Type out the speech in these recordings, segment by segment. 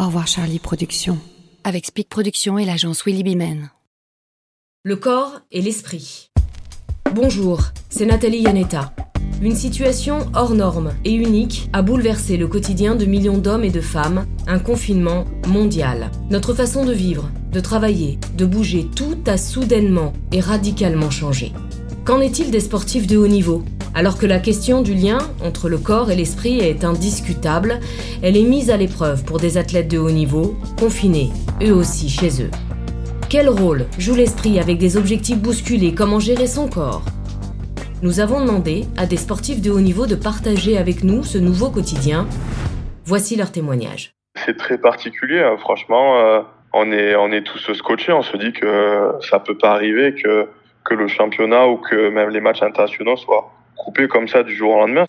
Au revoir Charlie Productions. Avec Speak Productions et l'agence Willy Bimen. Le corps et l'esprit. Bonjour, c'est Nathalie Yanetta. Une situation hors norme et unique a bouleversé le quotidien de millions d'hommes et de femmes, un confinement mondial. Notre façon de vivre, de travailler, de bouger, tout a soudainement et radicalement changé. Qu'en est-il des sportifs de haut niveau? Alors que la question du lien entre le corps et l'esprit est indiscutable, elle est mise à l'épreuve pour des athlètes de haut niveau, confinés, eux aussi chez eux. Quel rôle joue l'esprit avec des objectifs bousculés? Comment gérer son corps? Nous avons demandé à des sportifs de haut niveau de partager avec nous ce nouveau quotidien. Voici leur témoignage. C'est très particulier, hein. franchement. Euh, on est, on est tous scotchés. On se dit que ça peut pas arriver que, que le championnat ou que même les matchs internationaux soient comme ça du jour au lendemain.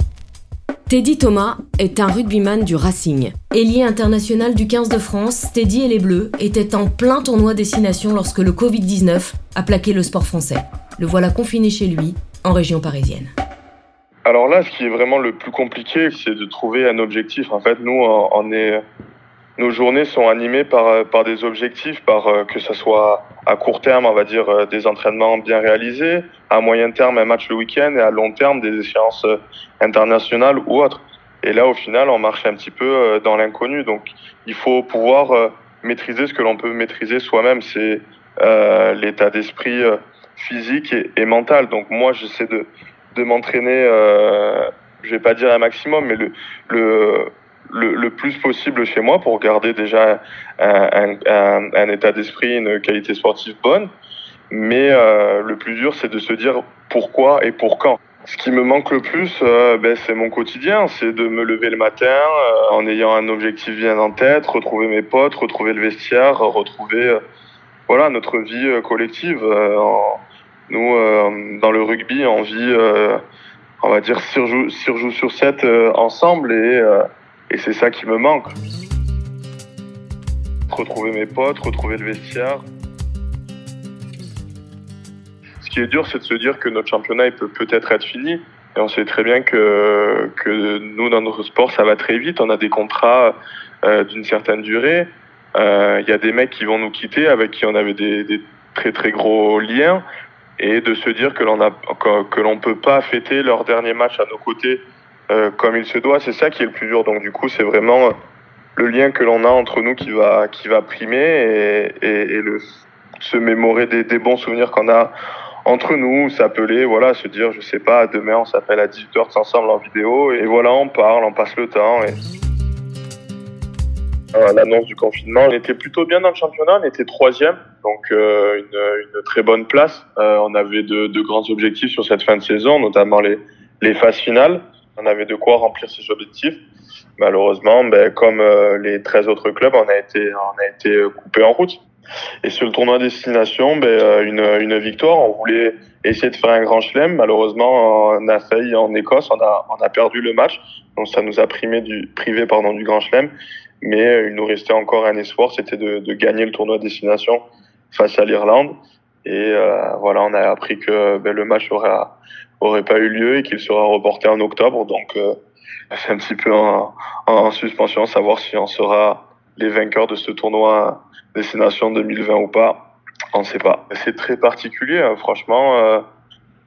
Teddy Thomas est un rugbyman du Racing. Ailier international du 15 de France, Teddy et les Bleus étaient en plein tournoi destination lorsque le Covid-19 a plaqué le sport français. Le voilà confiné chez lui en région parisienne Alors là, ce qui est vraiment le plus compliqué, c'est de trouver un objectif. En fait, nous, on est, nos journées sont animées par, par des objectifs, par euh, que ce soit à court terme, on va dire euh, des entraînements bien réalisés, à moyen terme un match le week-end et à long terme des échéances euh, internationales ou autres. Et là, au final, on marche un petit peu dans l'inconnu. Donc, il faut pouvoir maîtriser ce que l'on peut maîtriser soi-même. C'est euh, l'état d'esprit physique et, et mentale. Donc moi, j'essaie de, de m'entraîner, euh, je vais pas dire un maximum, mais le, le, le, plus possible chez moi pour garder déjà un, état d'esprit, une qualité sportive bonne. Mais euh, le plus dur, c'est de se dire pourquoi et pour quand. Ce qui me manque le plus, euh, ben, c'est mon quotidien, c'est de me lever le matin euh, en ayant un objectif bien en tête, retrouver mes potes, retrouver le vestiaire, retrouver voilà notre vie collective. Nous, dans le rugby, on vit, on va dire, 6 jours, sur 7 euh, ensemble et c'est ça qui me manque. Retrouver mes potes, retrouver le vestiaire. Ce qui est dur, c'est de se dire que notre championnat il peut peut-être être fini. Et on sait très bien que, que nous, dans notre sport, ça va très vite. On a des contrats euh, d'une certaine durée. Il euh, y a des mecs qui vont nous quitter avec qui on avait des, très très gros liens et de se dire que l'on a que peut pas fêter leur dernier match à nos côtés euh, comme il se doit, c'est ça qui est le plus dur. Donc du coup, c'est vraiment le lien que l'on a entre nous qui va qui va primer et, se mémorer des, bons souvenirs qu'on a entre nous, s'appeler, voilà, se dire, je sais pas, demain on s'appelle à 18h ensemble en vidéo et voilà, on parle, on passe le temps. L'annonce du confinement, on était plutôt bien dans le championnat, on était troisième, donc euh, une, très bonne place. Euh, on avait de, grands objectifs sur cette fin de saison, notamment les phases finales. On avait de quoi remplir ces objectifs. Malheureusement, ben, comme euh, les 13 autres clubs, on a été, on a été coupé en route. Et sur le tournoi destination, ben, une, une victoire. On voulait essayer de faire un grand chelem. Malheureusement, on a failli en Écosse. On a, perdu le match. Donc ça nous a privé du, privé, pardon, du grand chelem. Mais il nous restait encore un espoir, c'était de, de gagner le tournoi destination face à l'Irlande. Et euh, voilà, on a appris que ben, le match aurait, aurait pas eu lieu et qu'il sera reporté en octobre. Donc euh, c'est un petit peu en, en, suspension, savoir si on sera les vainqueurs de ce tournoi destination 2020 ou pas. On ne sait pas. C'est très particulier, hein. franchement. Euh,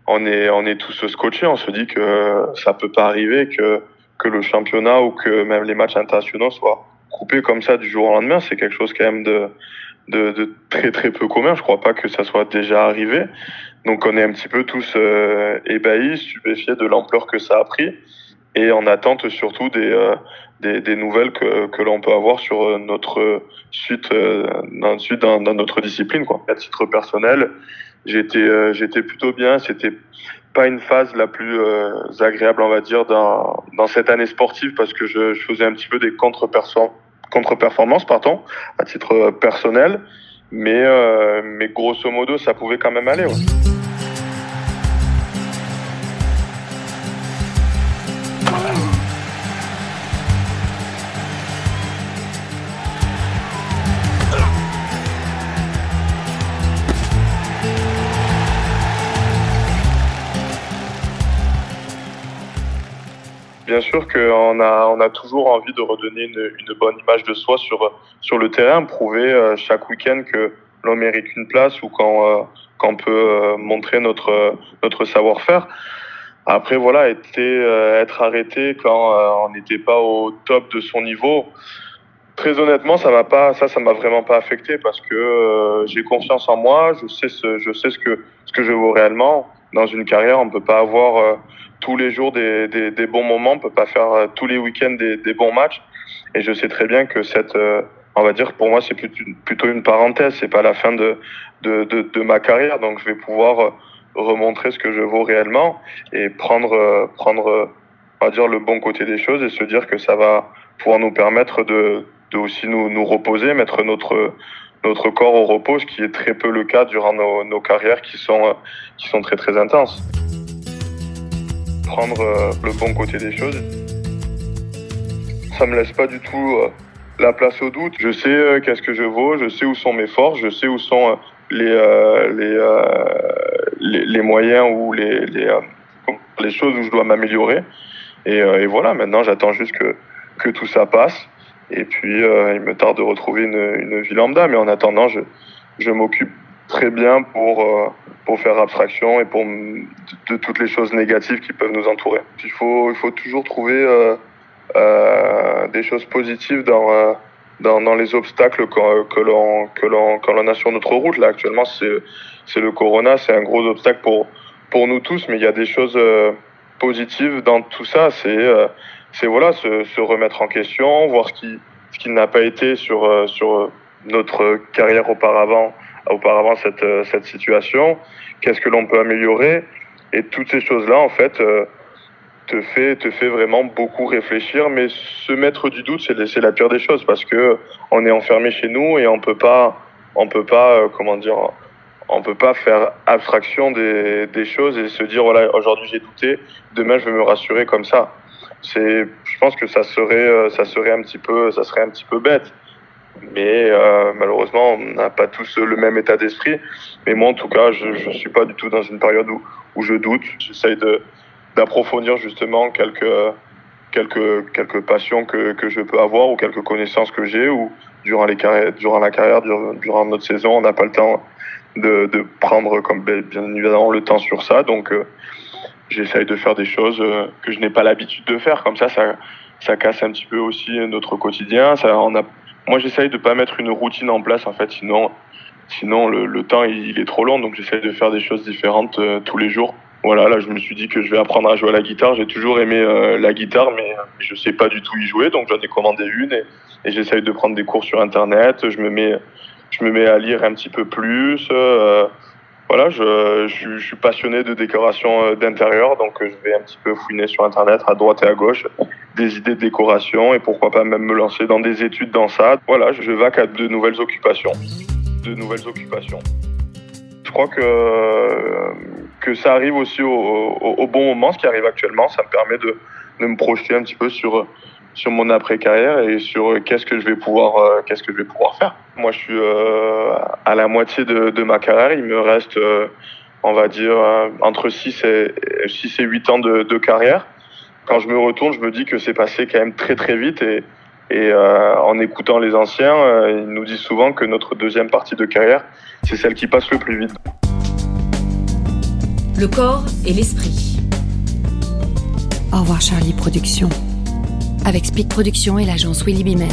on est on est tous scotchés. On se dit que ça peut pas arriver que que le championnat ou que même les matchs internationaux soient coupés comme ça du jour au lendemain. C'est quelque chose quand même de de, très très peu commun. Je crois pas que ça soit déjà arrivé. Donc on est un petit peu tous euh, ébahis, stupéfiés de l'ampleur que ça a pris et en attente surtout des, euh, des, nouvelles que, l'on peut avoir sur notre suite, euh, dans, suite dans, notre discipline. À titre personnel, j'étais plutôt bien. C'était pas une phase la plus agréable, on va dire, dans, cette année sportive parce que je, je faisais un petit peu des contre-performances contre-performance, pardon, à titre personnel. Mais, euh, mais grosso modo, ça pouvait quand même aller. Ouais. Bien sûr qu'on a, on a toujours envie de redonner une, bonne image de soi sur, sur le terrain, prouver chaque week-end que l'on mérite une place ou quand, quand on peut montrer notre, notre savoir-faire. Après, voilà, être arrêté quand on n'était pas au top de son niveau, Très honnêtement, ça m'a pas, ça, ça m'a vraiment pas affecté parce que euh, j'ai confiance en moi. Je sais ce, je sais ce que ce que je vaux réellement. Dans une carrière, on peut pas avoir euh, tous les jours des, bons moments, on peut pas faire euh, tous les week-ends des, bons matchs. Et je sais très bien que cette, on va dire, pour moi, c'est plutôt une parenthèse. C'est pas la fin de, ma carrière. Donc, je vais pouvoir remontrer ce que je vaux réellement et prendre, prendre, on va dire, le bon côté des choses et se dire que ça va pouvoir nous permettre de aussi nous reposer, mettre notre notre corps au repos, ce qui est très peu le cas durant nos, carrières qui sont qui sont très très intenses. Prendre euh, le bon côté des choses, ça me laisse pas du tout euh, la place au doute. Je sais euh, qu'est-ce que je vaux, je sais où sont mes forces, je sais où sont les les, les, les moyens ou les les, les choses où je dois m'améliorer. Et, et, voilà, maintenant j'attends juste que que tout ça passe et puis, euh, il me tarde de retrouver une, vie lambda. Mais en attendant, je, je m'occupe très bien pour, euh, pour faire abstraction et pour de, toutes les choses négatives qui peuvent nous entourer. Il faut, il faut toujours trouver euh, des choses positives dans, dans, dans, les obstacles que, que l'on que l'on a sur notre route. Là, actuellement, c'est le corona, c'est un gros obstacle pour, pour nous tous, mais il y a des choses positives dans tout ça. C'est c'est voilà se, remettre en question, voir ce qui ce qui n'a pas été sur euh, sur notre carrière auparavant auparavant cette euh, cette situation, qu'est-ce que l'on peut améliorer? Et toutes ces choses là en fait euh, te fait te fait vraiment beaucoup réfléchir. Mais se mettre du doute c'est c'est la pire des choses parce que on est enfermé chez nous et on peut pas on peut pas comment dire on peut pas faire abstraction des, des choses et se dire voilà aujourd'hui j'ai douté demain je vais me rassurer comme ça c'est, je pense que ça serait, euh, ça serait un petit peu, ça serait un petit peu bête. Mais euh, malheureusement, on n'a pas tous le même état d'esprit. Mais moi, en tout cas, je ne suis pas du tout dans une période où, où je doute. J'essaye de, d'approfondir justement quelques, quelques, quelques passions que, que je peux avoir ou quelques connaissances que j'ai ou durant, les carrières, durant la carrière, durant, durant notre saison, on n'a pas le temps de, de prendre comme bien évidemment le temps sur ça. Donc, euh, j'essaye de faire des choses euh, que je n'ai pas l'habitude de faire. Comme ça, ça, ça casse un petit peu aussi notre quotidien. Ça, on a, moi, j'essaye de pas mettre une routine en place, en fait, sinon, sinon le, le temps il est trop long. Donc, j'essaye de faire des choses différentes euh, tous les jours. Voilà, là, je me suis dit que je vais apprendre à jouer à la guitare. J'ai toujours aimé euh, la guitare, mais je sais pas du tout y jouer, donc j'en ai commandé une et, j'essaye de prendre des cours sur Internet. Je me mets, je me mets à lire un petit peu plus. Voilà, je, suis passionné de décoration euh, d'intérieur, donc euh, je vais un petit peu fouiner sur Internet à droite et à gauche des idées de décoration et pourquoi pas même me lancer dans des études dans ça. Voilà, je vaque à de nouvelles occupations. De nouvelles occupations. Je crois que, que ça arrive aussi au, au, au bon moment, ce qui arrive actuellement. Ça me permet de, de me projeter un petit peu sur sur mon après carrière et sur qu'est-ce que je vais pouvoir euh, qu'est-ce que je vais pouvoir faire. Moi, je suis euh, à la moitié de, de, ma carrière. Il me reste, euh, on va dire, entre 6 et 6 et 8 ans de, de, carrière. Quand je me retourne, je me dis que c'est passé quand même très très vite et et en écoutant les anciens, ils nous disent souvent que notre deuxième partie de carrière, c'est celle qui passe le plus vite. Le corps et l'esprit. Au revoir Charlie Productions avec Speed Productions et l'agence Willy Bimen.